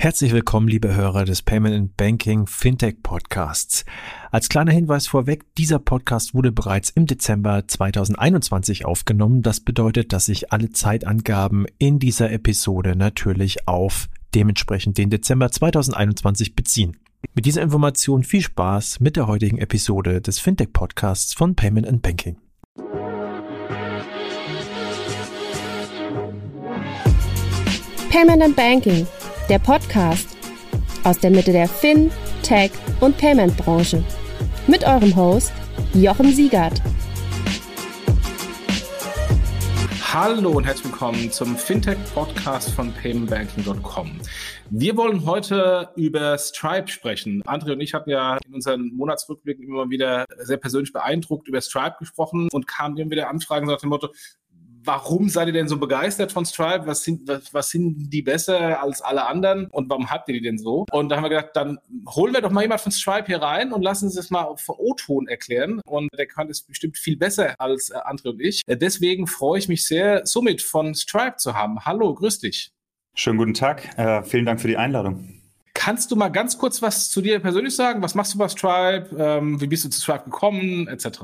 Herzlich willkommen, liebe Hörer des Payment and Banking Fintech Podcasts. Als kleiner Hinweis vorweg, dieser Podcast wurde bereits im Dezember 2021 aufgenommen. Das bedeutet, dass sich alle Zeitangaben in dieser Episode natürlich auf dementsprechend den Dezember 2021 beziehen. Mit dieser Information viel Spaß mit der heutigen Episode des Fintech Podcasts von Payment and Banking. Payment and Banking der Podcast aus der Mitte der Fin, Tech und Payment Branche. Mit eurem Host Jochen Siegert. Hallo und herzlich willkommen zum Fintech-Podcast von paymentbanking.com. Wir wollen heute über Stripe sprechen. André und ich hatten ja in unseren Monatsrückblicken immer wieder sehr persönlich beeindruckt über Stripe gesprochen und kamen immer wieder Anfragen nach dem Motto, warum seid ihr denn so begeistert von Stripe? Was sind, was, was sind die besser als alle anderen? Und warum habt ihr die denn so? Und da haben wir gedacht, dann holen wir doch mal jemand von Stripe hier rein und lassen Sie es mal auf O-Ton erklären. Und der kann es bestimmt viel besser als äh, Andre und ich. Äh, deswegen freue ich mich sehr, Summit von Stripe zu haben. Hallo, grüß dich. Schönen guten Tag. Äh, vielen Dank für die Einladung. Kannst du mal ganz kurz was zu dir persönlich sagen? Was machst du bei Stripe? Ähm, wie bist du zu Stripe gekommen, etc.?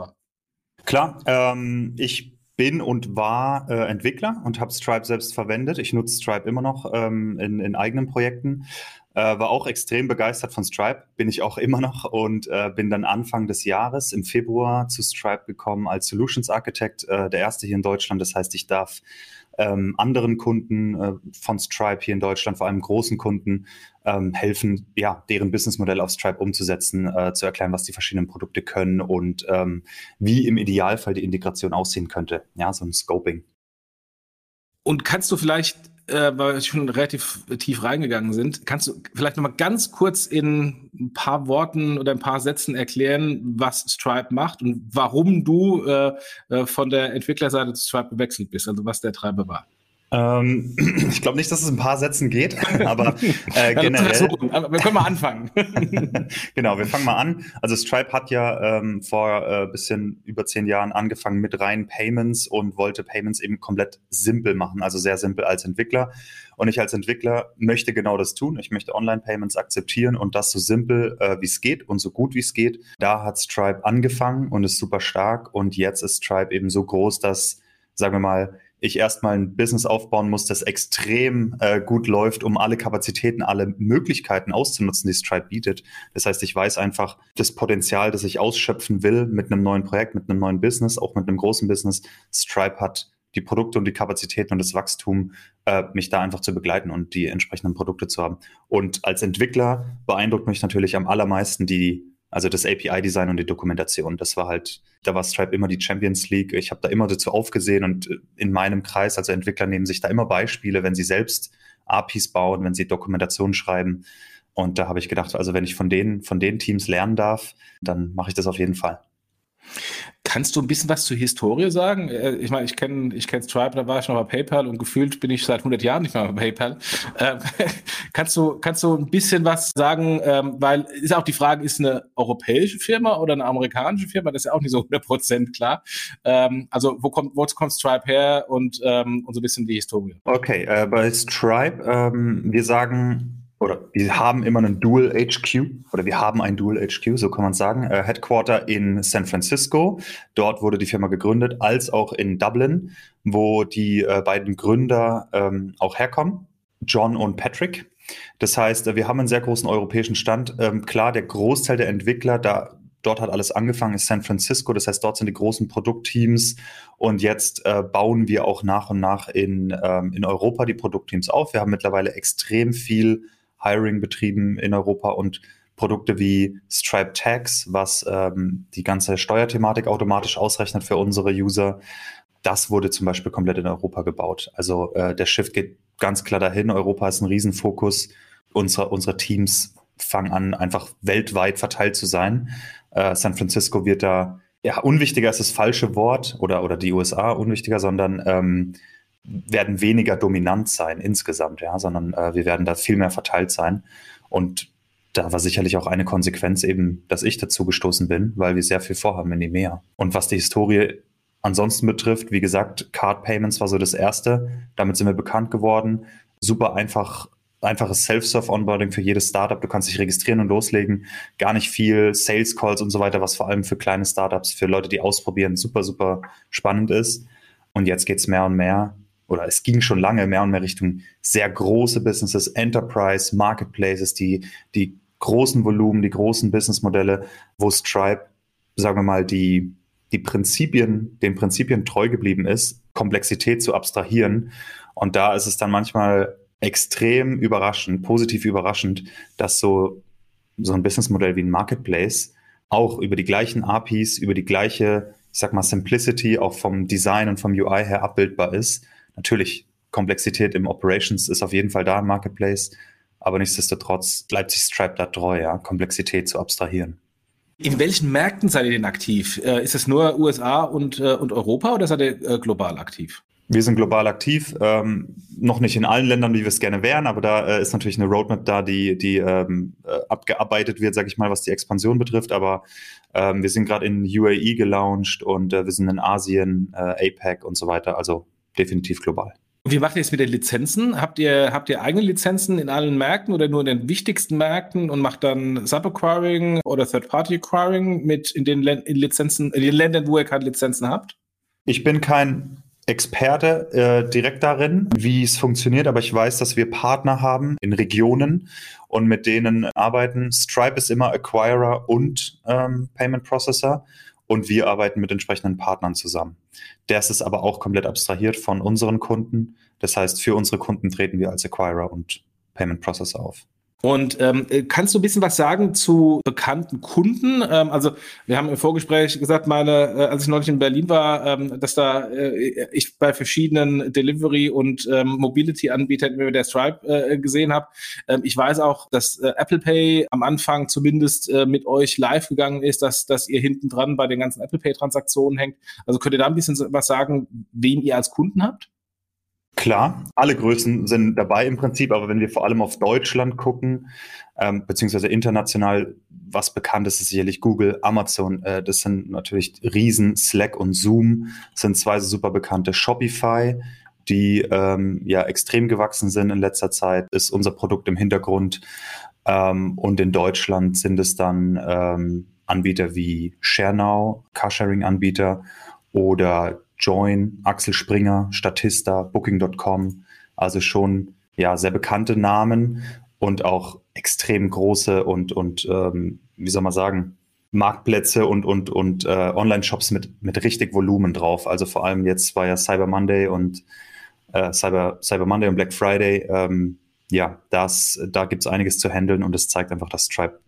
Klar, ähm, ich bin und war äh, Entwickler und habe Stripe selbst verwendet. Ich nutze Stripe immer noch ähm, in, in eigenen Projekten. Äh, war auch extrem begeistert von Stripe, bin ich auch immer noch und äh, bin dann Anfang des Jahres im Februar zu Stripe gekommen als Solutions Architect, äh, der erste hier in Deutschland. Das heißt, ich darf ähm, anderen Kunden äh, von Stripe hier in Deutschland, vor allem großen Kunden, ähm, helfen, ja, deren Businessmodell auf Stripe umzusetzen, äh, zu erklären, was die verschiedenen Produkte können und ähm, wie im Idealfall die Integration aussehen könnte. Ja, so ein Scoping. Und kannst du vielleicht äh, weil wir schon relativ tief reingegangen sind, kannst du vielleicht nochmal ganz kurz in ein paar Worten oder ein paar Sätzen erklären, was Stripe macht und warum du äh, äh von der Entwicklerseite zu Stripe gewechselt bist, also was der Treiber war? Ähm, ich glaube nicht, dass es ein paar Sätzen geht, aber äh, generell. Wir können mal anfangen. genau, wir fangen mal an. Also Stripe hat ja ähm, vor äh, bisschen über zehn Jahren angefangen mit reinen Payments und wollte Payments eben komplett simpel machen, also sehr simpel als Entwickler. Und ich als Entwickler möchte genau das tun. Ich möchte Online-Payments akzeptieren und das so simpel, äh, wie es geht und so gut wie es geht. Da hat Stripe angefangen und ist super stark. Und jetzt ist Stripe eben so groß, dass, sagen wir mal, ich erstmal ein Business aufbauen muss, das extrem äh, gut läuft, um alle Kapazitäten, alle Möglichkeiten auszunutzen, die Stripe bietet. Das heißt, ich weiß einfach das Potenzial, das ich ausschöpfen will mit einem neuen Projekt, mit einem neuen Business, auch mit einem großen Business. Stripe hat die Produkte und die Kapazitäten und das Wachstum, äh, mich da einfach zu begleiten und die entsprechenden Produkte zu haben. Und als Entwickler beeindruckt mich natürlich am allermeisten die also das API-Design und die Dokumentation, das war halt, da war Stripe immer die Champions League. Ich habe da immer dazu aufgesehen und äh, in meinem Kreis, also Entwickler nehmen sich da immer Beispiele, wenn sie selbst APIs bauen, wenn sie Dokumentation schreiben. Und da habe ich gedacht, also wenn ich von denen, von den Teams lernen darf, dann mache ich das auf jeden Fall. Kannst du ein bisschen was zur Historie sagen? Äh, ich meine, ich kenne ich kenn Stripe, da war ich noch bei PayPal und gefühlt bin ich seit 100 Jahren nicht mehr bei PayPal. Ähm, kannst, du, kannst du ein bisschen was sagen? Ähm, weil ist auch die Frage, ist eine europäische Firma oder eine amerikanische Firma? Das ist ja auch nicht so 100% klar. Ähm, also wo kommt, wo kommt Stripe her und, ähm, und so ein bisschen die Historie? Okay, äh, bei Stripe, ähm, wir sagen oder wir haben immer einen Dual HQ oder wir haben ein Dual HQ, so kann man sagen. Äh, Headquarter in San Francisco, dort wurde die Firma gegründet, als auch in Dublin, wo die äh, beiden Gründer ähm, auch herkommen, John und Patrick. Das heißt, äh, wir haben einen sehr großen europäischen Stand. Ähm, klar, der Großteil der Entwickler, da dort hat alles angefangen, ist San Francisco. Das heißt, dort sind die großen Produktteams und jetzt äh, bauen wir auch nach und nach in, ähm, in Europa die Produktteams auf. Wir haben mittlerweile extrem viel Hiring betrieben in Europa und Produkte wie Stripe Tags, was ähm, die ganze Steuerthematik automatisch ausrechnet für unsere User. Das wurde zum Beispiel komplett in Europa gebaut. Also äh, der Shift geht ganz klar dahin. Europa ist ein Riesenfokus. Unsere, unsere Teams fangen an, einfach weltweit verteilt zu sein. Äh, San Francisco wird da, ja, unwichtiger ist das falsche Wort oder, oder die USA unwichtiger, sondern ähm, werden weniger dominant sein insgesamt, ja, sondern äh, wir werden da viel mehr verteilt sein. Und da war sicherlich auch eine Konsequenz eben, dass ich dazu gestoßen bin, weil wir sehr viel vorhaben in die Meer. Und was die Historie ansonsten betrifft, wie gesagt, Card Payments war so das erste. Damit sind wir bekannt geworden. Super einfach einfaches Self-Serve-Onboarding für jedes Startup. Du kannst dich registrieren und loslegen. Gar nicht viel Sales Calls und so weiter, was vor allem für kleine Startups, für Leute, die ausprobieren, super, super spannend ist. Und jetzt geht's mehr und mehr, oder es ging schon lange mehr und mehr Richtung sehr große Businesses, Enterprise, Marketplaces, die, die großen Volumen, die großen Businessmodelle, wo Stripe, sagen wir mal, die, die Prinzipien, den Prinzipien treu geblieben ist, Komplexität zu abstrahieren. Und da ist es dann manchmal extrem überraschend, positiv überraschend, dass so, so ein Businessmodell wie ein Marketplace auch über die gleichen APIs, über die gleiche, ich sag mal, Simplicity auch vom Design und vom UI her abbildbar ist. Natürlich, Komplexität im Operations ist auf jeden Fall da im Marketplace, aber nichtsdestotrotz bleibt sich Stripe da treu, ja, Komplexität zu abstrahieren. In welchen Märkten seid ihr denn aktiv? Äh, ist es nur USA und, äh, und Europa oder seid ihr äh, global aktiv? Wir sind global aktiv, ähm, noch nicht in allen Ländern, wie wir es gerne wären, aber da äh, ist natürlich eine Roadmap da, die, die ähm, äh, abgearbeitet wird, sage ich mal, was die Expansion betrifft. Aber ähm, wir sind gerade in UAE gelauncht und äh, wir sind in Asien, äh, APEC und so weiter, also definitiv global. Wie macht ihr es mit den Lizenzen? Habt ihr, habt ihr eigene Lizenzen in allen Märkten oder nur in den wichtigsten Märkten und macht dann Sub-Acquiring oder Third-Party-Acquiring mit in den, in Lizenzen, in den Ländern, wo ihr keine Lizenzen habt? Ich bin kein Experte äh, direkt darin, wie es funktioniert, aber ich weiß, dass wir Partner haben in Regionen und mit denen arbeiten. Stripe ist immer Acquirer und ähm, Payment Processor und wir arbeiten mit entsprechenden Partnern zusammen. Das ist aber auch komplett abstrahiert von unseren Kunden. Das heißt, für unsere Kunden treten wir als Acquirer und Payment Processor auf. Und ähm, kannst du ein bisschen was sagen zu bekannten Kunden? Ähm, also wir haben im Vorgespräch gesagt, meine, äh, als ich neulich in Berlin war, ähm, dass da äh, ich bei verschiedenen Delivery- und ähm, Mobility-Anbietern mir der Stripe äh, gesehen habe. Ähm, ich weiß auch, dass äh, Apple Pay am Anfang zumindest äh, mit euch live gegangen ist, dass, dass ihr hinten dran bei den ganzen Apple Pay-Transaktionen hängt. Also könnt ihr da ein bisschen was sagen, wen ihr als Kunden habt? Klar, alle Größen sind dabei im Prinzip, aber wenn wir vor allem auf Deutschland gucken, ähm, beziehungsweise international, was bekannt ist, ist sicherlich Google, Amazon, äh, das sind natürlich Riesen, Slack und Zoom sind zwei super bekannte. Shopify, die ähm, ja extrem gewachsen sind in letzter Zeit, ist unser Produkt im Hintergrund. Ähm, und in Deutschland sind es dann ähm, Anbieter wie ShareNow, Carsharing-Anbieter oder Join, Axel Springer, Statista, Booking.com, also schon ja sehr bekannte Namen und auch extrem große und und ähm, wie soll man sagen Marktplätze und und und äh, Online-Shops mit mit richtig Volumen drauf. Also vor allem jetzt war ja Cyber Monday und äh, Cyber Cyber Monday und Black Friday. Ähm, ja, das da gibt's einiges zu handeln und es zeigt einfach, dass Stripe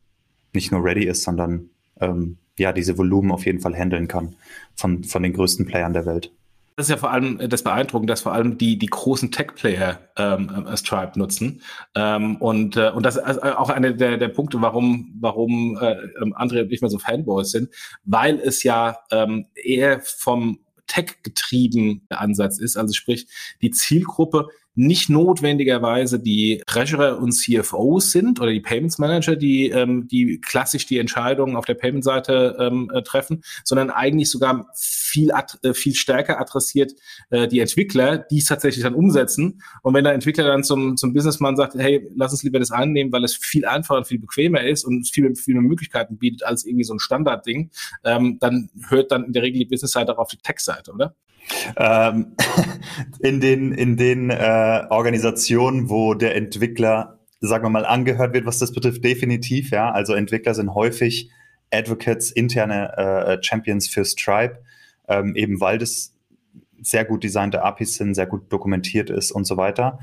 nicht nur ready ist, sondern ähm, ja, diese Volumen auf jeden Fall handeln kann von, von den größten Playern der Welt. Das ist ja vor allem das Beeindruckende, dass vor allem die, die großen Tech-Player ähm, äh, Stripe nutzen. Ähm, und, äh, und das ist also auch einer der, der Punkte, warum, warum äh, ähm, andere nicht mehr so Fanboys sind, weil es ja ähm, eher vom Tech-getrieben Ansatz ist. Also sprich, die Zielgruppe nicht notwendigerweise die Treasurer und CFOs sind oder die Payments Manager, die, ähm, die klassisch die Entscheidungen auf der Payment-Seite ähm, äh, treffen, sondern eigentlich sogar viel, äh, viel stärker adressiert äh, die Entwickler, die es tatsächlich dann umsetzen. Und wenn der Entwickler dann zum, zum Businessman sagt, hey, lass uns lieber das annehmen, weil es viel einfacher und viel bequemer ist und viel, viel mehr Möglichkeiten bietet als irgendwie so ein Standardding, ähm, dann hört dann in der Regel die Business-Seite auch auf die Tech-Seite, oder? Ähm, in den, in den äh, Organisationen, wo der Entwickler, sagen wir mal, angehört wird, was das betrifft, definitiv, ja. Also Entwickler sind häufig Advocates, interne äh, Champions für Stripe, ähm, eben weil das sehr gut designte APIs sind, sehr gut dokumentiert ist und so weiter.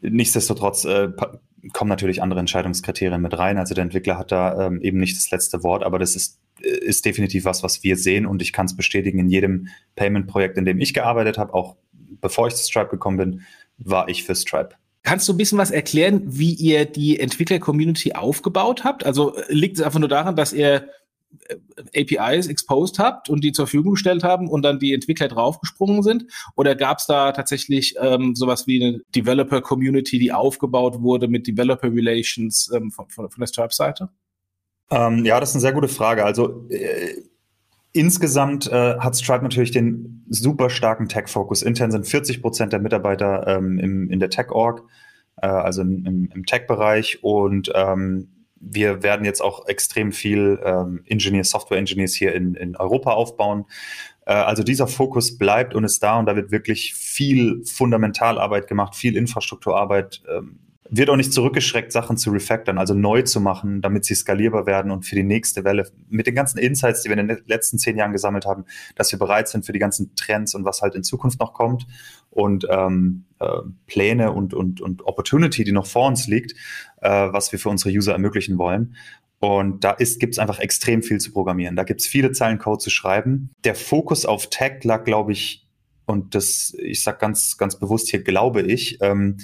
Nichtsdestotrotz äh, kommen natürlich andere Entscheidungskriterien mit rein. Also der Entwickler hat da ähm, eben nicht das letzte Wort, aber das ist ist definitiv was, was wir sehen und ich kann es bestätigen, in jedem Payment-Projekt, in dem ich gearbeitet habe, auch bevor ich zu Stripe gekommen bin, war ich für Stripe. Kannst du ein bisschen was erklären, wie ihr die Entwickler-Community aufgebaut habt? Also liegt es einfach nur daran, dass ihr äh, APIs exposed habt und die zur Verfügung gestellt haben und dann die Entwickler draufgesprungen sind? Oder gab es da tatsächlich ähm, sowas wie eine Developer-Community, die aufgebaut wurde mit Developer-Relations ähm, von, von, von der Stripe-Seite? Ähm, ja, das ist eine sehr gute Frage. Also äh, insgesamt äh, hat Stripe natürlich den super starken Tech-Fokus. Intern sind 40 Prozent der Mitarbeiter ähm, im, in der Tech-Org. äh, also im, im Tech-Bereich und ähm, wir werden jetzt auch extrem viel ähm, Engineers, Software Engineers hier in, in Europa aufbauen. Äh, also dieser Fokus bleibt und ist da und da wird wirklich viel Fundamentalarbeit gemacht, viel Infrastrukturarbeit. Ähm, wird auch nicht zurückgeschreckt, Sachen zu refactoren, also neu zu machen, damit sie skalierbar werden und für die nächste Welle mit den ganzen Insights, die wir in den letzten zehn Jahren gesammelt haben, dass wir bereit sind für die ganzen Trends und was halt in Zukunft noch kommt und ähm, äh, Pläne und, und, und Opportunity, die noch vor uns liegt, äh, was wir für unsere User ermöglichen wollen. Und da gibt es einfach extrem viel zu programmieren. Da gibt es viele Zeilen Code zu schreiben. Der Fokus auf Tech lag, glaube ich, und das, ich sage ganz, ganz bewusst hier, glaube ich, ähm,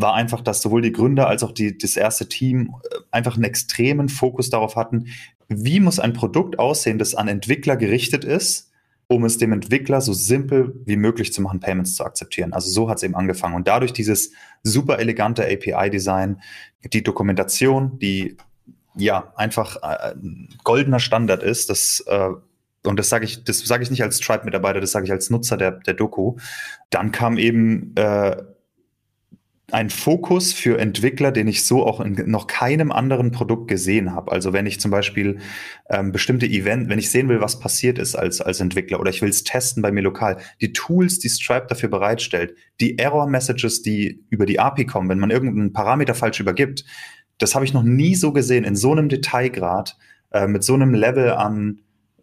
war einfach, dass sowohl die Gründer als auch die, das erste Team äh, einfach einen extremen Fokus darauf hatten, wie muss ein Produkt aussehen, das an Entwickler gerichtet ist, um es dem Entwickler so simpel wie möglich zu machen, Payments zu akzeptieren. Also so hat es eben angefangen. Und dadurch dieses super elegante API-Design, die Dokumentation, die ja einfach äh, goldener Standard ist, das äh, und das sage ich, das sage ich nicht als Stripe-Mitarbeiter, das sage ich als Nutzer der, der Doku. Dann kam eben äh, ein Fokus für Entwickler, den ich so auch in noch keinem anderen Produkt gesehen habe. Also wenn ich zum Beispiel ähm, bestimmte Event, wenn ich sehen will, was passiert ist als, als Entwickler oder ich will es testen bei mir lokal, die Tools, die Stripe dafür bereitstellt, die Error-Messages, die über die API kommen, wenn man irgendeinen Parameter falsch übergibt, das habe ich noch nie so gesehen, in so einem Detailgrad, äh, mit so einem Level an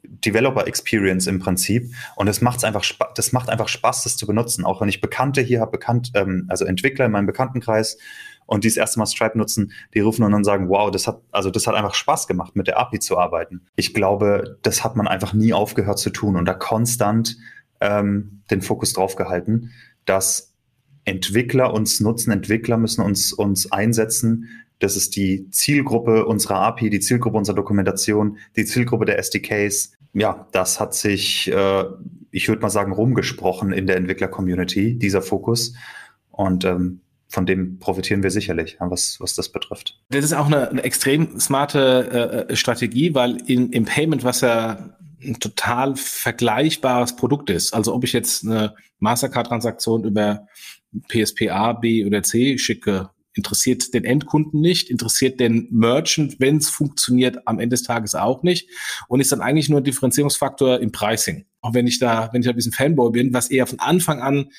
Developer Experience im Prinzip. Und es macht einfach das macht einfach Spaß, das zu benutzen. Auch wenn ich Bekannte hier habe, bekannt, ähm, also Entwickler in meinem Bekanntenkreis und die das erste Mal Stripe nutzen, die rufen und dann sagen, wow, das hat, also das hat einfach Spaß gemacht, mit der API zu arbeiten. Ich glaube, das hat man einfach nie aufgehört zu tun und da konstant ähm, den Fokus drauf gehalten, dass Entwickler uns nutzen, Entwickler müssen uns, uns einsetzen, das ist die Zielgruppe unserer API, die Zielgruppe unserer Dokumentation, die Zielgruppe der SDKs. Ja, das hat sich, äh, ich würde mal sagen, rumgesprochen in der Entwickler-Community, dieser Fokus. Und ähm, von dem profitieren wir sicherlich, was, was das betrifft. Das ist auch eine, eine extrem smarte äh, Strategie, weil in, im Payment, was ja ein total vergleichbares Produkt ist, also ob ich jetzt eine Mastercard-Transaktion über PSP A, B oder C schicke interessiert den Endkunden nicht, interessiert den Merchant, wenn es funktioniert, am Ende des Tages auch nicht und ist dann eigentlich nur ein Differenzierungsfaktor im Pricing. Auch wenn ich da, wenn ich da ein bisschen Fanboy bin, was er von Anfang an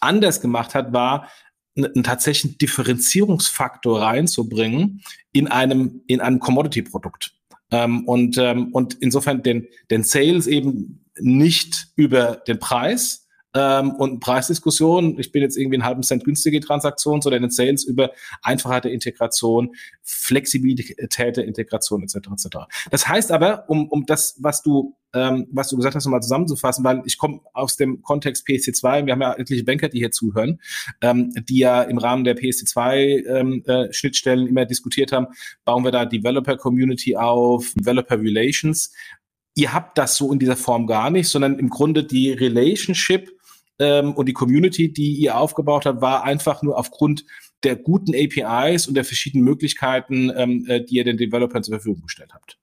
anders gemacht hat, war einen tatsächlichen Differenzierungsfaktor reinzubringen in einem in einem Commodity-Produkt. Ähm, und ähm, und insofern den den Sales eben nicht über den Preis, ähm, und Preisdiskussion. Ich bin jetzt irgendwie einen halben Cent günstige Transaktion, sondern in Sales über Einfachheit der Integration, Flexibilität der Integration etc. etc. Das heißt aber, um, um das, was du ähm, was du gesagt hast, nochmal zusammenzufassen, weil ich komme aus dem Kontext PSC2, wir haben ja etliche Banker, die hier zuhören, ähm, die ja im Rahmen der PSC2-Schnittstellen ähm, äh, immer diskutiert haben, bauen wir da Developer Community auf, Developer Relations. Ihr habt das so in dieser Form gar nicht, sondern im Grunde die Relationship ähm, und die Community, die ihr aufgebaut habt, war einfach nur aufgrund der guten APIs und der verschiedenen Möglichkeiten, ähm, äh, die ihr den Developern zur Verfügung gestellt habt.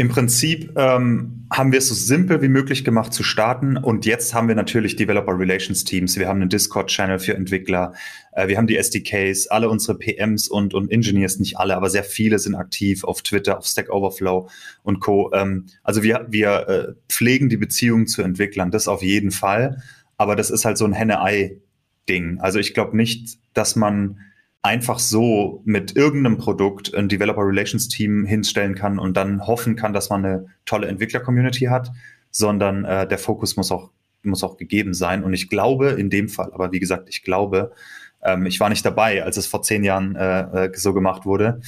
Im Prinzip ähm, haben wir es so simpel wie möglich gemacht zu starten und jetzt haben wir natürlich Developer Relations Teams, wir haben einen Discord-Channel für Entwickler, äh, wir haben die SDKs, alle unsere PMs und, und Engineers, nicht alle, aber sehr viele sind aktiv auf Twitter, auf Stack Overflow und Co. Ähm, also wir, wir äh, pflegen die Beziehungen zu Entwicklern, das auf jeden Fall. Aber das ist halt so ein Henne-Ei-Ding. Also ich glaube nicht, dass man einfach so mit irgendeinem Produkt ein Developer Relations Team hinstellen kann und dann hoffen kann, dass man eine tolle Entwickler-Community hat, sondern äh, der Fokus muss auch, muss auch gegeben sein. Und ich glaube in dem Fall, aber wie gesagt, ich glaube, ähm, ich war nicht dabei, als es vor zehn Jahren äh, äh so gemacht wurde,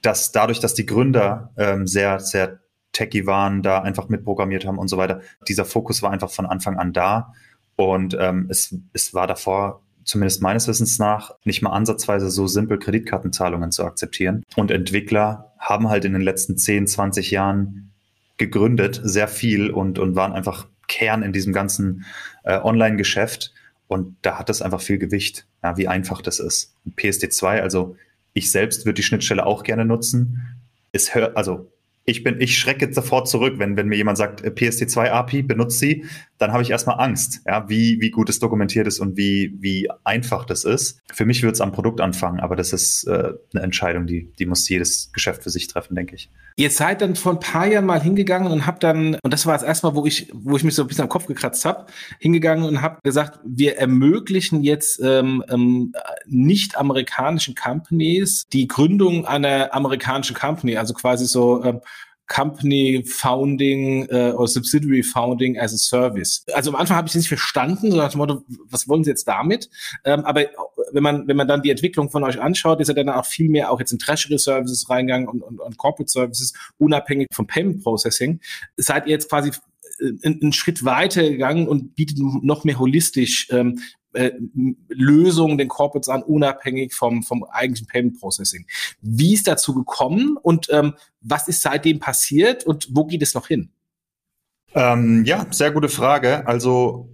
dass dadurch, dass die Gründer ähm, sehr, sehr techy waren, da einfach mitprogrammiert haben und so weiter, dieser Fokus war einfach von Anfang an da und ähm, es, es war davor, zumindest meines Wissens nach, nicht mal ansatzweise so simpel Kreditkartenzahlungen zu akzeptieren. Und Entwickler haben halt in den letzten 10, 20 Jahren gegründet, sehr viel und, und waren einfach Kern in diesem ganzen äh, Online-Geschäft. Und da hat es einfach viel Gewicht, ja, wie einfach das ist. Und PSD2, also ich selbst würde die Schnittstelle auch gerne nutzen. Es hört, also ich bin, ich schrecke sofort zurück, wenn, wenn mir jemand sagt, äh, PSD2 API, benutzt sie, dann habe ich erstmal Angst, ja, wie, wie gut es dokumentiert ist und wie, wie einfach das ist. Für mich wird es am Produkt anfangen, aber das ist äh, eine Entscheidung, die, die muss jedes Geschäft für sich treffen, denke ich. Ihr seid dann vor ein paar Jahren mal hingegangen und habt dann, und das war das erste Mal, wo ich, wo ich mich so ein bisschen am Kopf gekratzt habe, hingegangen und habt gesagt, wir ermöglichen jetzt ähm, ähm, nicht amerikanischen Companies die Gründung einer amerikanischen Company, also quasi so ähm, Company Founding äh, oder Subsidiary Founding as a Service. Also am Anfang habe ich das nicht verstanden, so nach dem Motto, was wollen Sie jetzt damit? Ähm, aber wenn man, wenn man dann die Entwicklung von euch anschaut, ist er dann auch viel mehr auch jetzt in Treasury Services reingegangen und, und, und Corporate Services, unabhängig vom Payment Processing. Seid ihr jetzt quasi einen Schritt weiter gegangen und bietet noch mehr holistisch ähm, äh, Lösungen den Corporates an, unabhängig vom, vom eigentlichen Payment Processing. Wie ist dazu gekommen und ähm, was ist seitdem passiert und wo geht es noch hin? Ähm, ja, sehr gute Frage. Also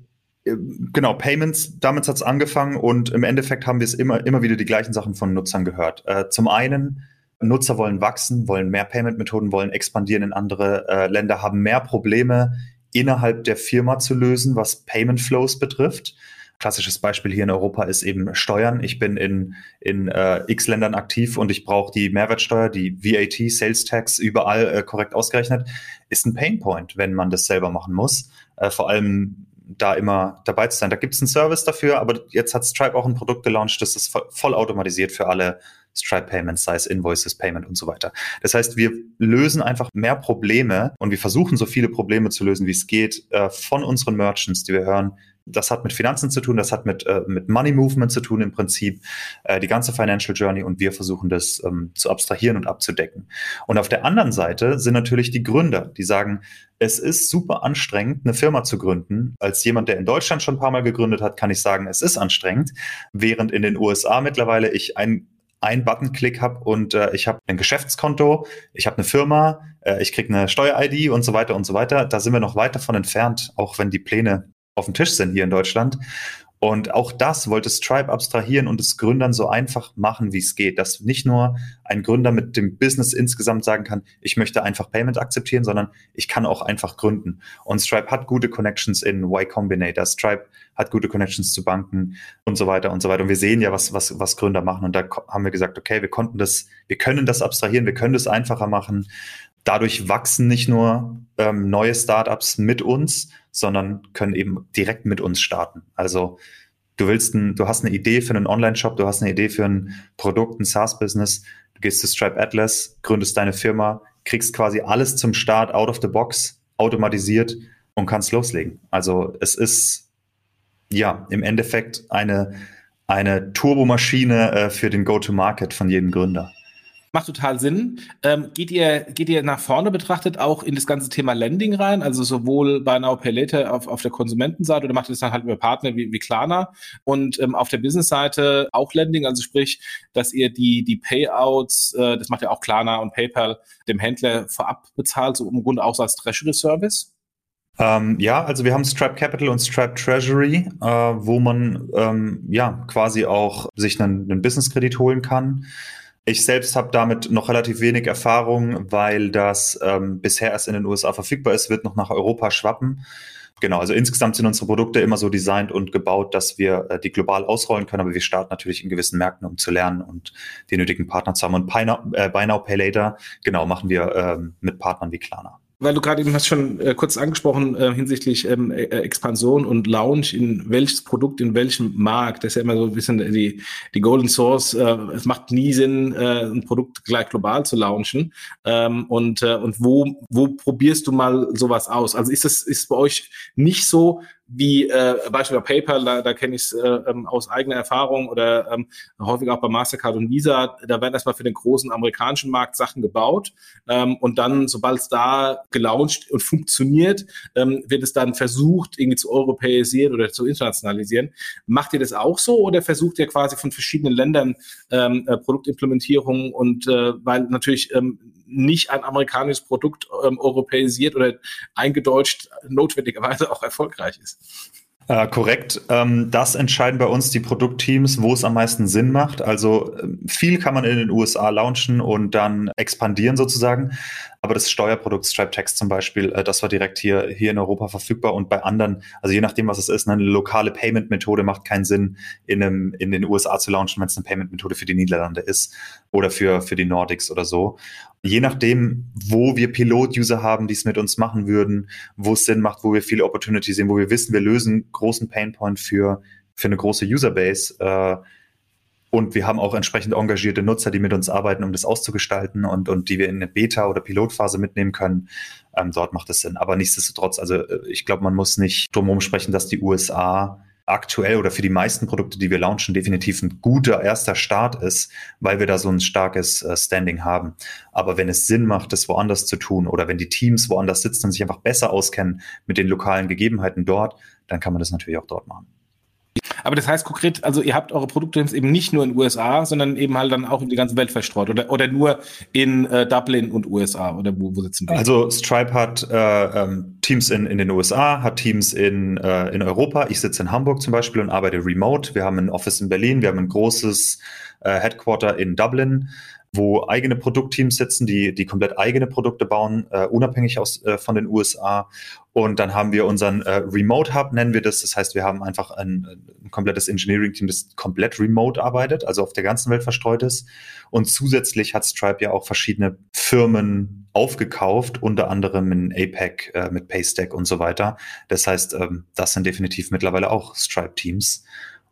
äh, Genau, Payments, damit hat es angefangen und im Endeffekt haben wir es immer, immer wieder die gleichen Sachen von Nutzern gehört. Äh, zum einen, Nutzer wollen wachsen, wollen mehr Payment-Methoden, wollen expandieren in andere äh, Länder, haben mehr Probleme innerhalb der Firma zu lösen, was Payment Flows betrifft klassisches Beispiel hier in Europa ist eben Steuern. Ich bin in, in äh, x Ländern aktiv und ich brauche die Mehrwertsteuer, die VAT, Sales Tax überall äh, korrekt ausgerechnet. Ist ein Painpoint, wenn man das selber machen muss. Äh, vor allem da immer dabei zu sein. Da gibt es einen Service dafür, aber jetzt hat Stripe auch ein Produkt gelauncht, das ist voll automatisiert für alle Stripe Payments, sei es Invoices, Payment und so weiter. Das heißt, wir lösen einfach mehr Probleme und wir versuchen so viele Probleme zu lösen, wie es geht, äh, von unseren Merchants, die wir hören, das hat mit Finanzen zu tun, das hat mit, äh, mit Money Movement zu tun im Prinzip, äh, die ganze Financial Journey und wir versuchen das ähm, zu abstrahieren und abzudecken. Und auf der anderen Seite sind natürlich die Gründer, die sagen, es ist super anstrengend, eine Firma zu gründen. Als jemand, der in Deutschland schon ein paar Mal gegründet hat, kann ich sagen, es ist anstrengend, während in den USA mittlerweile ich ein ein Buttonklick habe und äh, ich habe ein Geschäftskonto, ich habe eine Firma, äh, ich kriege eine Steuer-ID und so weiter und so weiter. Da sind wir noch weit davon entfernt, auch wenn die Pläne auf dem Tisch sind hier in Deutschland. Und auch das wollte Stripe abstrahieren und es Gründern so einfach machen, wie es geht. Dass nicht nur ein Gründer mit dem Business insgesamt sagen kann, ich möchte einfach Payment akzeptieren, sondern ich kann auch einfach gründen. Und Stripe hat gute Connections in Y Combinator. Stripe hat gute Connections zu Banken und so weiter und so weiter. Und wir sehen ja, was, was, was Gründer machen. Und da haben wir gesagt, okay, wir konnten das, wir können das abstrahieren, wir können das einfacher machen. Dadurch wachsen nicht nur ähm, neue Startups mit uns, sondern können eben direkt mit uns starten. Also du willst ein, du hast eine Idee für einen Online-Shop, du hast eine Idee für ein Produkt, ein SaaS-Business, du gehst zu Stripe Atlas, gründest deine Firma, kriegst quasi alles zum Start out of the box, automatisiert und kannst loslegen. Also es ist ja im Endeffekt eine, eine Turbomaschine äh, für den Go-to-Market von jedem Gründer. Macht total Sinn. Ähm, geht ihr, geht ihr nach vorne betrachtet auch in das ganze Thema Lending rein? Also sowohl bei Now Pay Later auf, auf der Konsumentenseite oder macht ihr das dann halt über Partner wie, wie Klarna und ähm, auf der Business-Seite auch Lending? Also sprich, dass ihr die, die Payouts, äh, das macht ja auch Klarna und PayPal dem Händler vorab bezahlt, so im Grunde auch als Treasury Service? Ähm, ja, also wir haben Stripe Capital und Stripe Treasury, äh, wo man ähm, ja quasi auch sich einen, einen Business-Kredit holen kann. Ich selbst habe damit noch relativ wenig Erfahrung, weil das ähm, bisher erst in den USA verfügbar ist, wird noch nach Europa schwappen. Genau, also insgesamt sind unsere Produkte immer so designt und gebaut, dass wir äh, die global ausrollen können, aber wir starten natürlich in gewissen Märkten, um zu lernen und die nötigen Partner zu haben. Und Buy äh, Buy Now Pay Later, genau, machen wir ähm, mit Partnern wie Klarna weil du gerade eben hast schon äh, kurz angesprochen äh, hinsichtlich ähm, äh, Expansion und Launch in welches Produkt, in welchem Markt. Das ist ja immer so ein bisschen die, die Golden Source. Äh, es macht nie Sinn, äh, ein Produkt gleich global zu launchen. Ähm, und, äh, und wo, wo probierst du mal sowas aus? Also ist das ist bei euch nicht so, wie äh, beispielsweise PayPal, da, da kenne ich es äh, ähm, aus eigener Erfahrung oder ähm, häufig auch bei Mastercard und Visa, da werden erstmal für den großen amerikanischen Markt Sachen gebaut ähm, und dann, sobald es da gelauncht und funktioniert, ähm, wird es dann versucht, irgendwie zu europäisieren oder zu internationalisieren. Macht ihr das auch so oder versucht ihr quasi von verschiedenen Ländern ähm, äh, Produktimplementierungen und äh, weil natürlich ähm, nicht ein amerikanisches Produkt ähm, europäisiert oder eingedeutscht notwendigerweise auch erfolgreich ist. Äh, korrekt. Ähm, das entscheiden bei uns die Produktteams, wo es am meisten Sinn macht. Also ähm, viel kann man in den USA launchen und dann expandieren sozusagen. Aber das Steuerprodukt Stripe Text zum Beispiel, äh, das war direkt hier, hier in Europa verfügbar und bei anderen, also je nachdem, was es ist, eine lokale Payment-Methode macht keinen Sinn, in, einem, in den USA zu launchen, wenn es eine Payment-Methode für die Niederlande ist oder für, für die Nordics oder so. Je nachdem, wo wir Pilot-User haben, die es mit uns machen würden, wo es Sinn macht, wo wir viele Opportunities sehen, wo wir wissen, wir lösen großen Painpoint für, für eine große Userbase, äh, und wir haben auch entsprechend engagierte Nutzer, die mit uns arbeiten, um das auszugestalten und, und die wir in eine Beta- oder Pilotphase mitnehmen können. Ähm, dort macht es Sinn. Aber nichtsdestotrotz, also äh, ich glaube, man muss nicht drum sprechen, dass die USA aktuell oder für die meisten Produkte, die wir launchen, definitiv ein guter erster Start ist, weil wir da so ein starkes äh, Standing haben. Aber wenn es Sinn macht, das woanders zu tun oder wenn die Teams woanders sitzen und sich einfach besser auskennen mit den lokalen Gegebenheiten dort, dann kann man das natürlich auch dort machen. Aber das heißt konkret, also ihr habt eure Produkte eben nicht nur in den USA, sondern eben halt dann auch in die ganze Welt verstreut oder, oder nur in äh, Dublin und USA oder wo, wo sitzen die? Also Stripe hat äh, ähm, Teams in, in den USA, hat Teams in, äh, in Europa. Ich sitze in Hamburg zum Beispiel und arbeite remote. Wir haben ein Office in Berlin, wir haben ein großes äh, Headquarter in Dublin wo eigene Produktteams sitzen, die, die komplett eigene Produkte bauen, äh, unabhängig aus, äh, von den USA. Und dann haben wir unseren äh, Remote Hub, nennen wir das. Das heißt, wir haben einfach ein, ein komplettes Engineering-Team, das komplett remote arbeitet, also auf der ganzen Welt verstreut ist. Und zusätzlich hat Stripe ja auch verschiedene Firmen aufgekauft, unter anderem in APEC äh, mit Paystack und so weiter. Das heißt, ähm, das sind definitiv mittlerweile auch Stripe-Teams.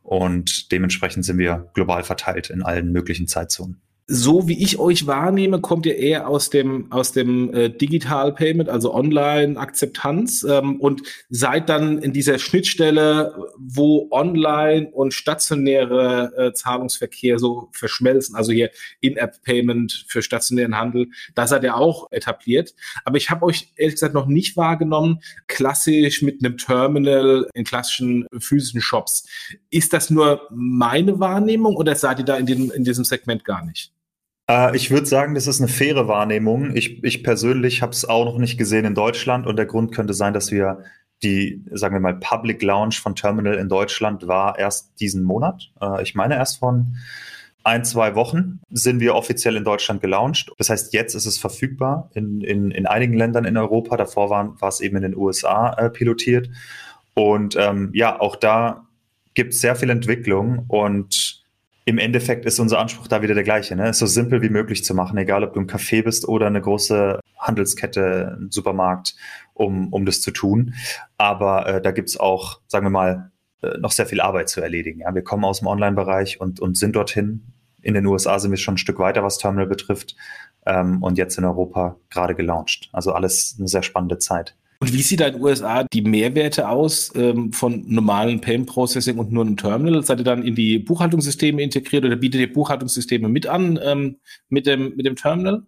Und dementsprechend sind wir global verteilt in allen möglichen Zeitzonen so wie ich euch wahrnehme, kommt ihr eher aus dem aus dem äh, Digital Payment, also Online Akzeptanz ähm, und seid dann in dieser Schnittstelle, wo Online und stationäre äh, Zahlungsverkehr so verschmelzen, also hier In-App Payment für stationären Handel, da seid ihr auch etabliert. Aber ich habe euch ehrlich gesagt noch nicht wahrgenommen, klassisch mit einem Terminal in klassischen physischen Shops. Ist das nur meine Wahrnehmung oder seid ihr da in, dem, in diesem Segment gar nicht? Äh, ich würde sagen, das ist eine faire Wahrnehmung. Ich, ich persönlich habe es auch noch nicht gesehen in Deutschland und der Grund könnte sein, dass wir die, sagen wir mal, Public Launch von Terminal in Deutschland war erst diesen Monat. Äh, ich meine erst von ein, zwei Wochen sind wir offiziell in Deutschland gelauncht. Das heißt, jetzt ist es verfügbar in, in, in einigen Ländern in Europa. Davor war, war es eben in den USA äh, pilotiert. Und ähm, ja, auch da gibt es sehr viel Entwicklung und im Endeffekt ist unser Anspruch da wieder der gleiche, ne? es so simpel wie möglich zu machen, egal ob du ein Café bist oder eine große Handelskette, ein Supermarkt, um, um das zu tun. Aber äh, da gibt's auch, sagen wir mal, äh, noch sehr viel Arbeit zu erledigen. Ja? Wir kommen aus dem Online-Bereich und, und sind dorthin. In den USA sind wir schon ein Stück weiter, was Terminal betrifft. Ähm, und jetzt in Europa gerade gelauncht. Also alles eine sehr spannende Zeit. Und wie sieht da in den USA die Mehrwerte aus ähm, von normalen Payment Processing und nur einem Terminal? Seid ihr dann in die Buchhaltungssysteme integriert oder bietet ihr Buchhaltungssysteme mit an ähm, mit, dem, mit dem Terminal?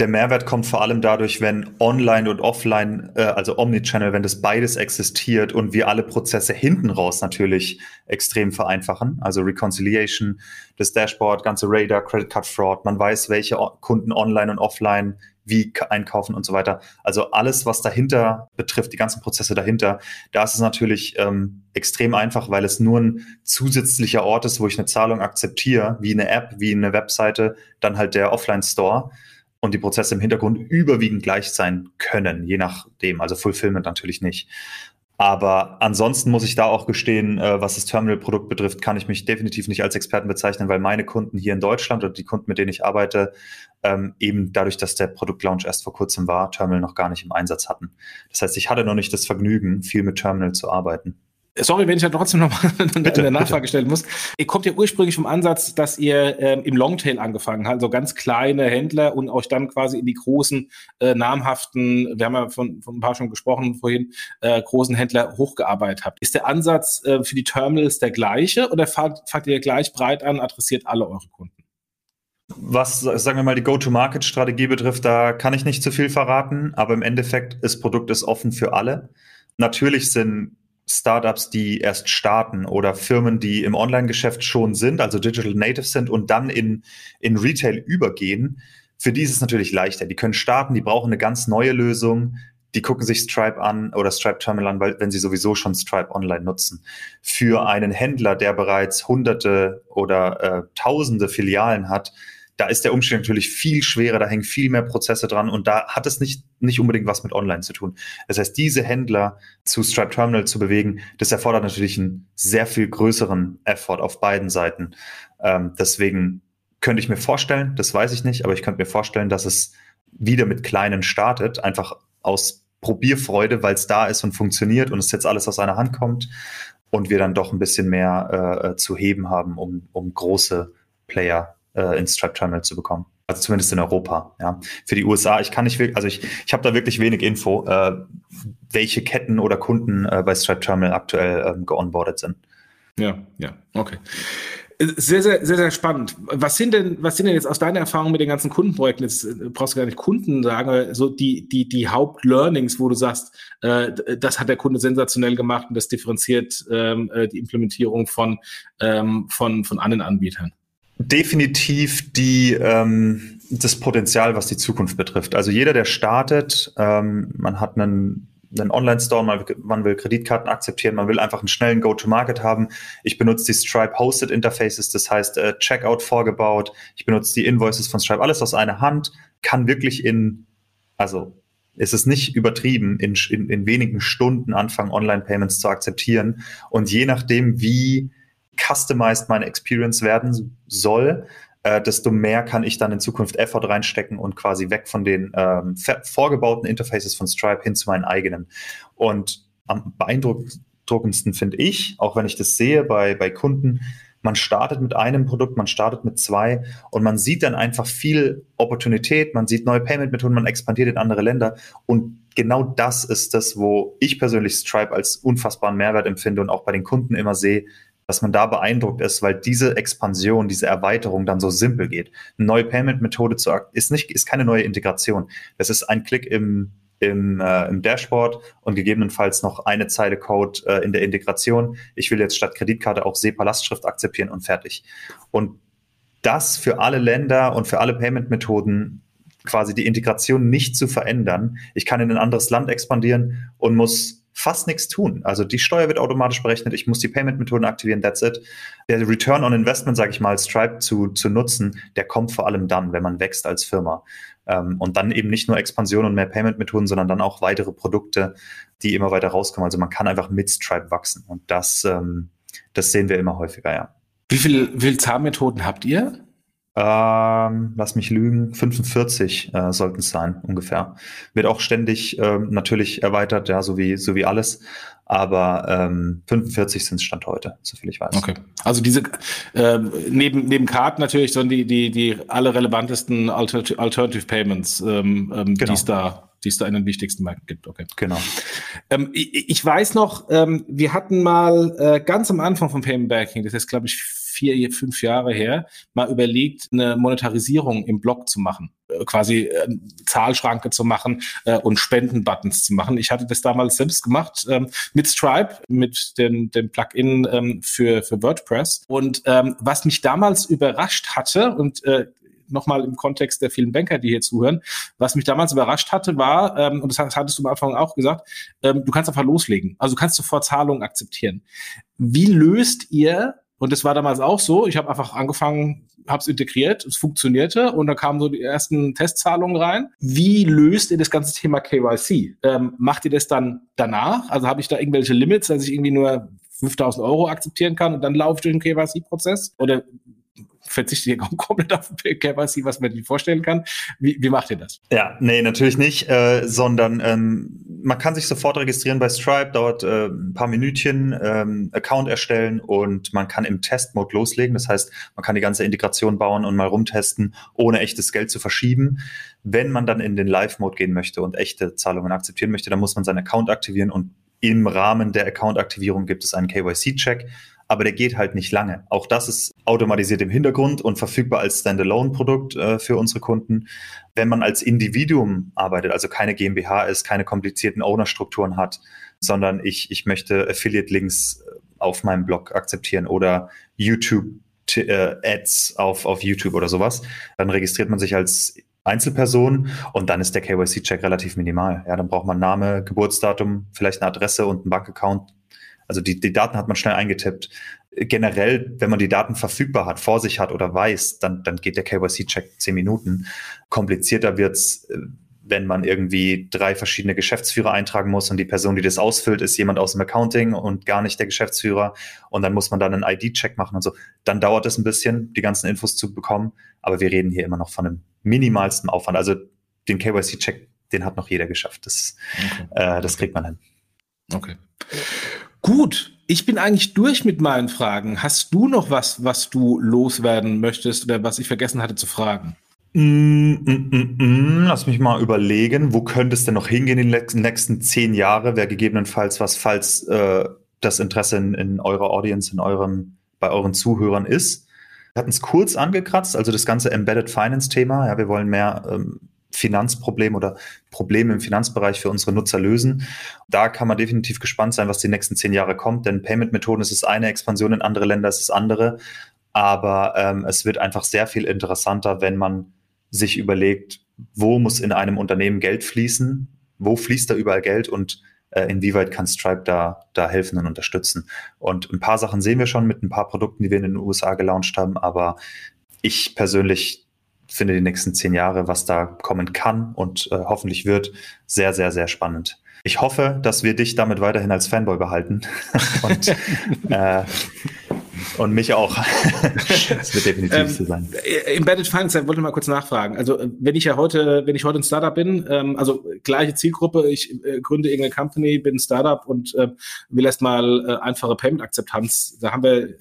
Der Mehrwert kommt vor allem dadurch, wenn online und offline, äh, also Omnichannel, wenn das beides existiert und wir alle Prozesse hinten raus natürlich extrem vereinfachen. Also Reconciliation, das Dashboard, ganze Radar, Credit Card Fraud, man weiß, welche Kunden online und offline wie einkaufen und so weiter. Also alles, was dahinter betrifft, die ganzen Prozesse dahinter, da ist es natürlich ähm, extrem einfach, weil es nur ein zusätzlicher Ort ist, wo ich eine Zahlung akzeptiere, wie eine App, wie eine Webseite, dann halt der Offline-Store und die Prozesse im Hintergrund überwiegend gleich sein können, je nachdem. Also Fulfillment natürlich nicht. Aber ansonsten muss ich da auch gestehen, äh, was das Terminal-Produkt betrifft, kann ich mich definitiv nicht als Experten bezeichnen, weil meine Kunden hier in Deutschland oder die Kunden, mit denen ich arbeite, ähm, eben dadurch, dass der Produktlaunch erst vor kurzem war, Terminal noch gar nicht im Einsatz hatten. Das heißt, ich hatte noch nicht das Vergnügen, viel mit Terminal zu arbeiten. Sorry, wenn ich da trotzdem noch mal eine Nachfrage bitte. stellen muss. Ihr kommt ja ursprünglich vom Ansatz, dass ihr ähm, im Longtail angefangen habt, so ganz kleine Händler und euch dann quasi in die großen, äh, namhaften, wir haben ja von, von ein paar schon gesprochen vorhin, äh, großen Händler hochgearbeitet habt. Ist der Ansatz äh, für die Terminals der gleiche oder fangt, fangt ihr gleich breit an, adressiert alle eure Kunden? Was, sagen wir mal, die Go-to-Market-Strategie betrifft, da kann ich nicht zu viel verraten, aber im Endeffekt, das Produkt ist offen für alle. Natürlich sind Startups, die erst starten oder Firmen, die im Online-Geschäft schon sind, also Digital Native sind und dann in, in Retail übergehen, für die ist es natürlich leichter. Die können starten, die brauchen eine ganz neue Lösung, die gucken sich Stripe an oder Stripe Terminal an, weil, wenn sie sowieso schon Stripe Online nutzen. Für einen Händler, der bereits hunderte oder äh, tausende Filialen hat, da ist der Umstieg natürlich viel schwerer, da hängen viel mehr Prozesse dran und da hat es nicht, nicht unbedingt was mit Online zu tun. Das heißt, diese Händler zu Stripe Terminal zu bewegen, das erfordert natürlich einen sehr viel größeren Effort auf beiden Seiten. Ähm, deswegen könnte ich mir vorstellen, das weiß ich nicht, aber ich könnte mir vorstellen, dass es wieder mit kleinen startet, einfach aus Probierfreude, weil es da ist und funktioniert und es jetzt alles aus einer Hand kommt und wir dann doch ein bisschen mehr äh, zu heben haben, um, um große Player äh, ins Stripe Terminal zu bekommen. Also zumindest in Europa. Ja. Für die USA, ich kann nicht wirklich, also ich, ich habe da wirklich wenig Info, äh, welche Ketten oder Kunden äh, bei Stripe Terminal aktuell ähm, geonboardet sind. Ja, ja, okay. Sehr, sehr, sehr, sehr spannend. Was sind denn, was sind denn jetzt aus deiner Erfahrung mit den ganzen Kundenprojekten? Jetzt äh, brauchst du gar nicht Kunden sagen, so die, die, die Hauptlearnings, wo du sagst, äh, das hat der Kunde sensationell gemacht und das differenziert ähm, äh, die Implementierung von, ähm, von, von anderen Anbietern. Definitiv die, ähm, das Potenzial, was die Zukunft betrifft. Also jeder, der startet, ähm, man hat einen einen Online-Store, man, will Kreditkarten akzeptieren, man will einfach einen schnellen Go-to-Market haben. Ich benutze die Stripe Hosted Interfaces, das heißt äh, Checkout vorgebaut. Ich benutze die Invoices von Stripe, alles aus einer Hand, kann wirklich in, also ist es nicht übertrieben, in, in, in wenigen Stunden anfangen, Online-Payments zu akzeptieren. Und je nachdem, wie customized meine Experience werden soll, äh, desto mehr kann ich dann in Zukunft Effort reinstecken und quasi weg von den ähm, vorgebauten Interfaces von Stripe hin zu meinen eigenen. Und am beeindruckendsten finde ich, auch wenn ich das sehe bei, bei Kunden, man startet mit einem Produkt, man startet mit zwei und man sieht dann einfach viel Opportunität, man sieht neue Payment-Methoden, man expandiert in andere Länder und genau das ist das, wo ich persönlich Stripe als unfassbaren Mehrwert empfinde und auch bei den Kunden immer sehe, dass man da beeindruckt ist, weil diese Expansion, diese Erweiterung dann so simpel geht. Eine neue Payment-Methode zu ist nicht, ist keine neue Integration. Das ist ein Klick im, im, äh, im Dashboard und gegebenenfalls noch eine Zeile Code äh, in der Integration. Ich will jetzt statt Kreditkarte auch SEPA-Lastschrift akzeptieren und fertig. Und das für alle Länder und für alle Payment-Methoden quasi die Integration nicht zu verändern. Ich kann in ein anderes Land expandieren und muss fast nichts tun. Also die Steuer wird automatisch berechnet, ich muss die Payment-Methoden aktivieren, that's it. Der Return on Investment, sage ich mal, Stripe zu, zu nutzen, der kommt vor allem dann, wenn man wächst als Firma. Ähm, und dann eben nicht nur Expansion und mehr Payment-Methoden, sondern dann auch weitere Produkte, die immer weiter rauskommen. Also man kann einfach mit Stripe wachsen. Und das, ähm, das sehen wir immer häufiger, ja. Wie viele viel Zahlmethoden habt ihr? Ähm, lass mich lügen, 45 äh, sollten es sein, ungefähr. Wird auch ständig ähm, natürlich erweitert, ja, so wie, so wie alles. Aber ähm, 45 sind es Stand heute, soviel ich weiß. Okay. Also diese äh, neben, neben Karten natürlich, sondern die, die, die alle relevantesten Alter Alternative Payments, ähm, ähm, genau. die es da die es da in den wichtigsten Märkten gibt. Okay. Genau. Ähm, ich, ich, weiß noch, ähm, wir hatten mal äh, ganz am Anfang von Payment Banking, das ist glaube ich vier, fünf Jahre her, mal überlegt, eine Monetarisierung im Blog zu machen. Äh, quasi äh, Zahlschranke zu machen äh, und Spendenbuttons zu machen. Ich hatte das damals selbst gemacht ähm, mit Stripe, mit dem, dem Plugin ähm, für, für WordPress. Und ähm, was mich damals überrascht hatte, und äh, nochmal im Kontext der vielen Banker, die hier zuhören, was mich damals überrascht hatte, war, ähm, und das hattest du am Anfang auch gesagt, ähm, du kannst einfach loslegen. Also du kannst sofort Zahlungen akzeptieren. Wie löst ihr und das war damals auch so. Ich habe einfach angefangen, habe es integriert, es funktionierte und da kamen so die ersten Testzahlungen rein. Wie löst ihr das ganze Thema KYC? Ähm, macht ihr das dann danach? Also habe ich da irgendwelche Limits, dass ich irgendwie nur 5000 Euro akzeptieren kann und dann laufe ich durch den KYC-Prozess? Oder verzichte hier komplett auf KYC, was man sich vorstellen kann. Wie, wie macht ihr das? Ja, nee, natürlich nicht, äh, sondern ähm, man kann sich sofort registrieren bei Stripe, dauert äh, ein paar Minütchen, ähm, Account erstellen und man kann im Testmode loslegen. Das heißt, man kann die ganze Integration bauen und mal rumtesten, ohne echtes Geld zu verschieben. Wenn man dann in den Live-Mode gehen möchte und echte Zahlungen akzeptieren möchte, dann muss man seinen Account aktivieren und im Rahmen der Account-Aktivierung gibt es einen KYC-Check aber der geht halt nicht lange. Auch das ist automatisiert im Hintergrund und verfügbar als Standalone-Produkt äh, für unsere Kunden. Wenn man als Individuum arbeitet, also keine GmbH ist, keine komplizierten Owner-Strukturen hat, sondern ich, ich möchte Affiliate-Links äh, auf meinem Blog akzeptieren oder YouTube äh, auf, auf YouTube oder sowas, dann registriert man sich als Einzelperson und dann ist der KYC-Check relativ minimal. Ja, dann braucht man Name, Geburtsdatum, vielleicht eine Adresse und einen Bankaccount also die, die Daten hat man schnell eingetippt. generell, wenn man die Daten verfügbar hat, vor sich hat oder weiß, dann, dann geht der KYC-Check zehn Minuten. Komplizierter wird's, äh, wenn man irgendwie drei verschiedene Geschäftsführer eintragen muss und die Person, die das ausfüllt, ist jemand aus dem Accounting und gar nicht der Geschäftsführer und dann muss man dann einen ID-Check machen und so. Dann dauert es ein bisschen, die ganzen Infos zu bekommen, aber wir reden hier immer noch von einem minimalsten Aufwand. Also den KYC-Check, den hat noch jeder geschafft. Das, okay. äh, das kriegt man hin. Okay. Gut, ich bin eigentlich durch mit meinen Fragen. Hast du noch was, was du loswerden möchtest oder was ich vergessen hatte zu fragen? Mm, mm, mm, mm. Lass mich mal überlegen, wo könnte es denn noch hingehen in den nächsten zehn Jahre? Wäre gegebenenfalls was, falls äh, das Interesse in, in eurer Audience, in eurem, bei euren Zuhörern ist. Wir hatten es kurz angekratzt, also das ganze Embedded Finance Thema. Ja, wir wollen mehr ähm, Finanzprobleme oder Probleme im Finanzbereich für unsere Nutzer lösen. Da kann man definitiv gespannt sein, was die nächsten zehn Jahre kommt, denn Payment-Methoden ist das eine, Expansion in andere Länder ist das andere. Aber ähm, es wird einfach sehr viel interessanter, wenn man sich überlegt, wo muss in einem Unternehmen Geld fließen, wo fließt da überall Geld und äh, inwieweit kann Stripe da, da helfen und unterstützen. Und ein paar Sachen sehen wir schon mit ein paar Produkten, die wir in den USA gelauncht haben, aber ich persönlich finde die nächsten zehn Jahre, was da kommen kann und äh, hoffentlich wird, sehr, sehr, sehr spannend. Ich hoffe, dass wir dich damit weiterhin als Fanboy behalten und äh, und mich auch. das wird definitiv ähm, so sein. Äh, Embedded Finance, ich wollte mal kurz nachfragen. Also äh, wenn ich ja heute, wenn ich heute ein Startup bin, ähm, also gleiche Zielgruppe, ich äh, gründe irgendeine Company, bin ein Startup und äh, will erstmal äh, einfache Payment-Akzeptanz. Da haben wir äh,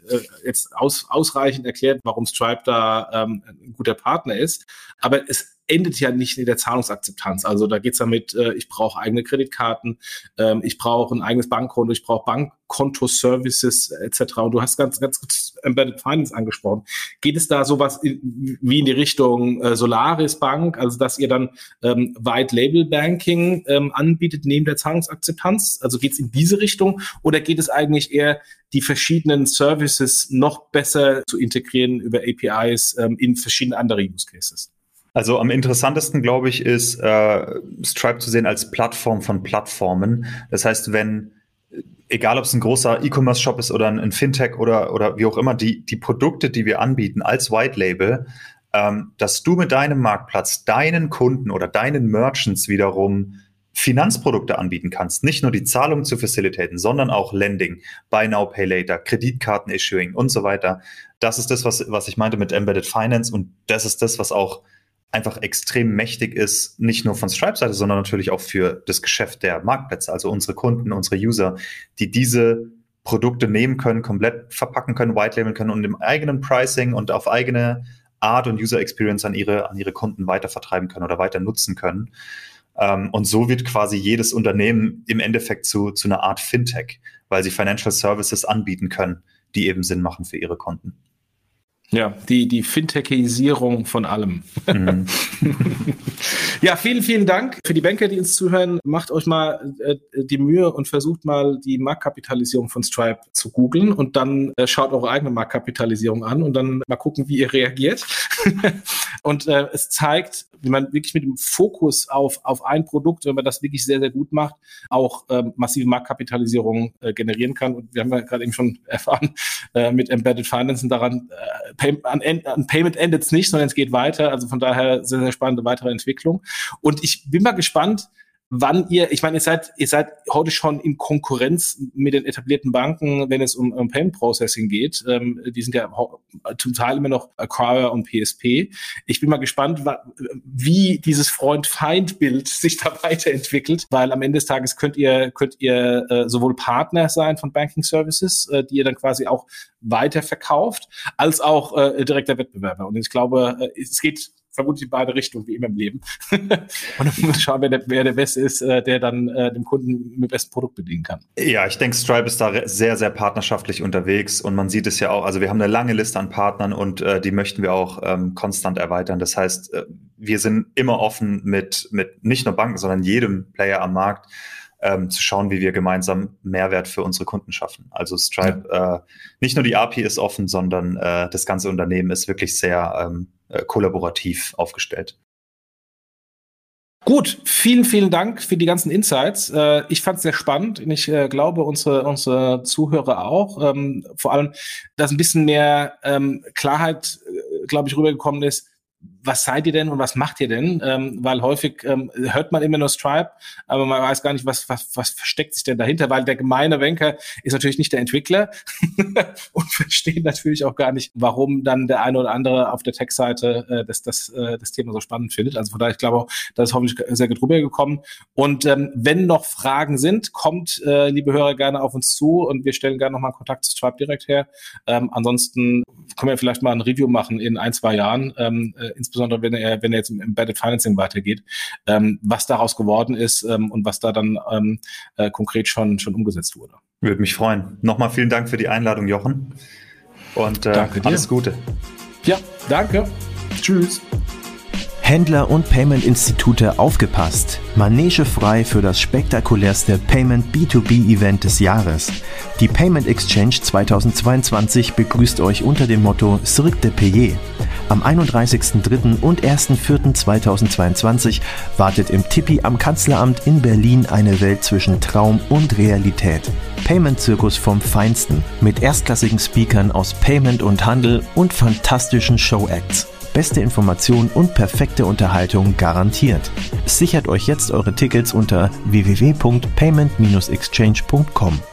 jetzt aus, ausreichend erklärt, warum Stripe da ähm, ein guter Partner ist. Aber es endet ja nicht in der Zahlungsakzeptanz. Also da geht's damit, äh, ich brauche eigene Kreditkarten, ähm, ich brauche ein eigenes Bankkonto, ich brauche Bankkonto-Services etc. Und du hast ganz, ganz kurz Embedded Finance angesprochen. Geht es da sowas in, wie in die Richtung äh, Solaris Bank, also dass ihr dann ähm, White Label Banking ähm, anbietet neben der Zahlungsakzeptanz? Also geht's in diese Richtung oder geht es eigentlich eher die verschiedenen Services noch besser zu integrieren über APIs ähm, in verschiedene andere Use Cases? Also am interessantesten, glaube ich, ist äh, Stripe zu sehen als Plattform von Plattformen. Das heißt, wenn, egal ob es ein großer E-Commerce-Shop ist oder ein, Fintech oder, oder wie auch immer, die, die Produkte, die wir anbieten als White Label, ähm, dass du mit deinem Marktplatz deinen Kunden oder deinen Merchants wiederum Finanzprodukte anbieten kannst, nicht nur die Zahlung zu facilitaten, sondern auch Lending, Buy Now, Pay Later, Kreditkarten-Issuing und so weiter. Das ist das, was, was ich meinte mit Embedded Finance und das ist das, was auch einfach extrem mächtig ist, nicht nur von Stripe-Seite, sondern natürlich auch für das Geschäft der Marktplätze, also unsere Kunden, unsere User, die diese Produkte nehmen können, komplett verpacken können, white labeln können und im eigenen Pricing und auf eigene Art und User Experience an ihre, an ihre Kunden weiter vertreiben können oder weiter nutzen können. Ähm, und so wird quasi jedes Unternehmen im Endeffekt zu, zu einer Art Fintech, weil sie Financial Services anbieten können, die eben Sinn machen für ihre Kunden. Ja, die, die Fintechisierung von allem. Mhm. ja, vielen, vielen Dank für die Banker, die uns zuhören. Macht euch mal äh, die Mühe und versucht mal die Marktkapitalisierung von Stripe zu googeln und dann äh, schaut eure eigene Marktkapitalisierung an und dann mal gucken, wie ihr reagiert. und äh, es zeigt, wie man wirklich mit dem Fokus auf, auf ein Produkt, wenn man das wirklich sehr, sehr gut macht, auch ähm, massive Marktkapitalisierung äh, generieren kann. Und wir haben ja gerade eben schon erfahren, äh, mit Embedded Finance und daran, äh, An Payment endet es nicht, sondern es geht weiter. Also von daher sehr, sehr spannende weitere Entwicklung. Und ich bin mal gespannt, wann ihr, ich meine, ihr seid, ihr seid heute schon in Konkurrenz mit den etablierten Banken, wenn es um, um Payment Processing geht. Ähm, die sind ja zum Teil immer noch Acquire und PSP. Ich bin mal gespannt, wie dieses Freund-Feind-Bild sich da weiterentwickelt, weil am Ende des Tages könnt ihr, könnt ihr äh, sowohl Partner sein von Banking Services, äh, die ihr dann quasi auch weiterverkauft, als auch äh, direkter Wettbewerber. Und ich glaube, äh, es geht vermutlich in beide Richtungen, wie immer im Leben. und dann muss schauen, wer der, wer der Beste ist, äh, der dann äh, dem Kunden mit dem besten Produkt bedienen kann. Ja, ich denke, Stripe ist da sehr, sehr partnerschaftlich unterwegs und man sieht es ja auch, also wir haben eine lange Liste an Partnern und äh, die möchten wir auch ähm, konstant erweitern. Das heißt, äh, wir sind immer offen mit, mit nicht nur Banken, sondern jedem Player am Markt. Ähm, zu schauen, wie wir gemeinsam Mehrwert für unsere Kunden schaffen. Also Stripe, ja. äh, nicht nur die API ist offen, sondern äh, das ganze Unternehmen ist wirklich sehr ähm, äh, kollaborativ aufgestellt. Gut, vielen, vielen Dank für die ganzen Insights. Äh, ich fand es sehr spannend und ich äh, glaube, unsere, unsere Zuhörer auch. Ähm, vor allem, dass ein bisschen mehr ähm, Klarheit, glaube ich, rübergekommen ist, was seid ihr denn und was macht ihr denn? Ähm, weil häufig ähm, hört man immer nur Stripe, aber man weiß gar nicht, was, was, was versteckt sich denn dahinter, weil der gemeine Wenker ist natürlich nicht der Entwickler und versteht natürlich auch gar nicht, warum dann der eine oder andere auf der Tech-Seite äh, das, das, äh, das Thema so spannend findet. Also von daher, ich glaube, da ist hoffentlich sehr gut rübergekommen. Und ähm, wenn noch Fragen sind, kommt, äh, liebe Hörer, gerne auf uns zu und wir stellen gerne nochmal Kontakt zu Stripe direkt her. Ähm, ansonsten können wir vielleicht mal ein Review machen in ein, zwei Jahren, ähm, äh, insbesondere wenn er, wenn er jetzt im Embedded Financing weitergeht, ähm, was daraus geworden ist ähm, und was da dann ähm, äh, konkret schon, schon umgesetzt wurde. Würde mich freuen. Nochmal vielen Dank für die Einladung, Jochen. Und äh, alles Gute. Ja, danke. Tschüss. Händler und Payment-Institute aufgepasst. Manege frei für das spektakulärste Payment B2B-Event des Jahres. Die Payment Exchange 2022 begrüßt euch unter dem Motto Cirque de Payer. Am 31.03. und 1.04.2022 wartet im Tippi am Kanzleramt in Berlin eine Welt zwischen Traum und Realität. Payment-Zirkus vom Feinsten mit erstklassigen Speakern aus Payment und Handel und fantastischen Show-Acts. Beste Information und perfekte Unterhaltung garantiert. Sichert euch jetzt eure Tickets unter www.payment-exchange.com.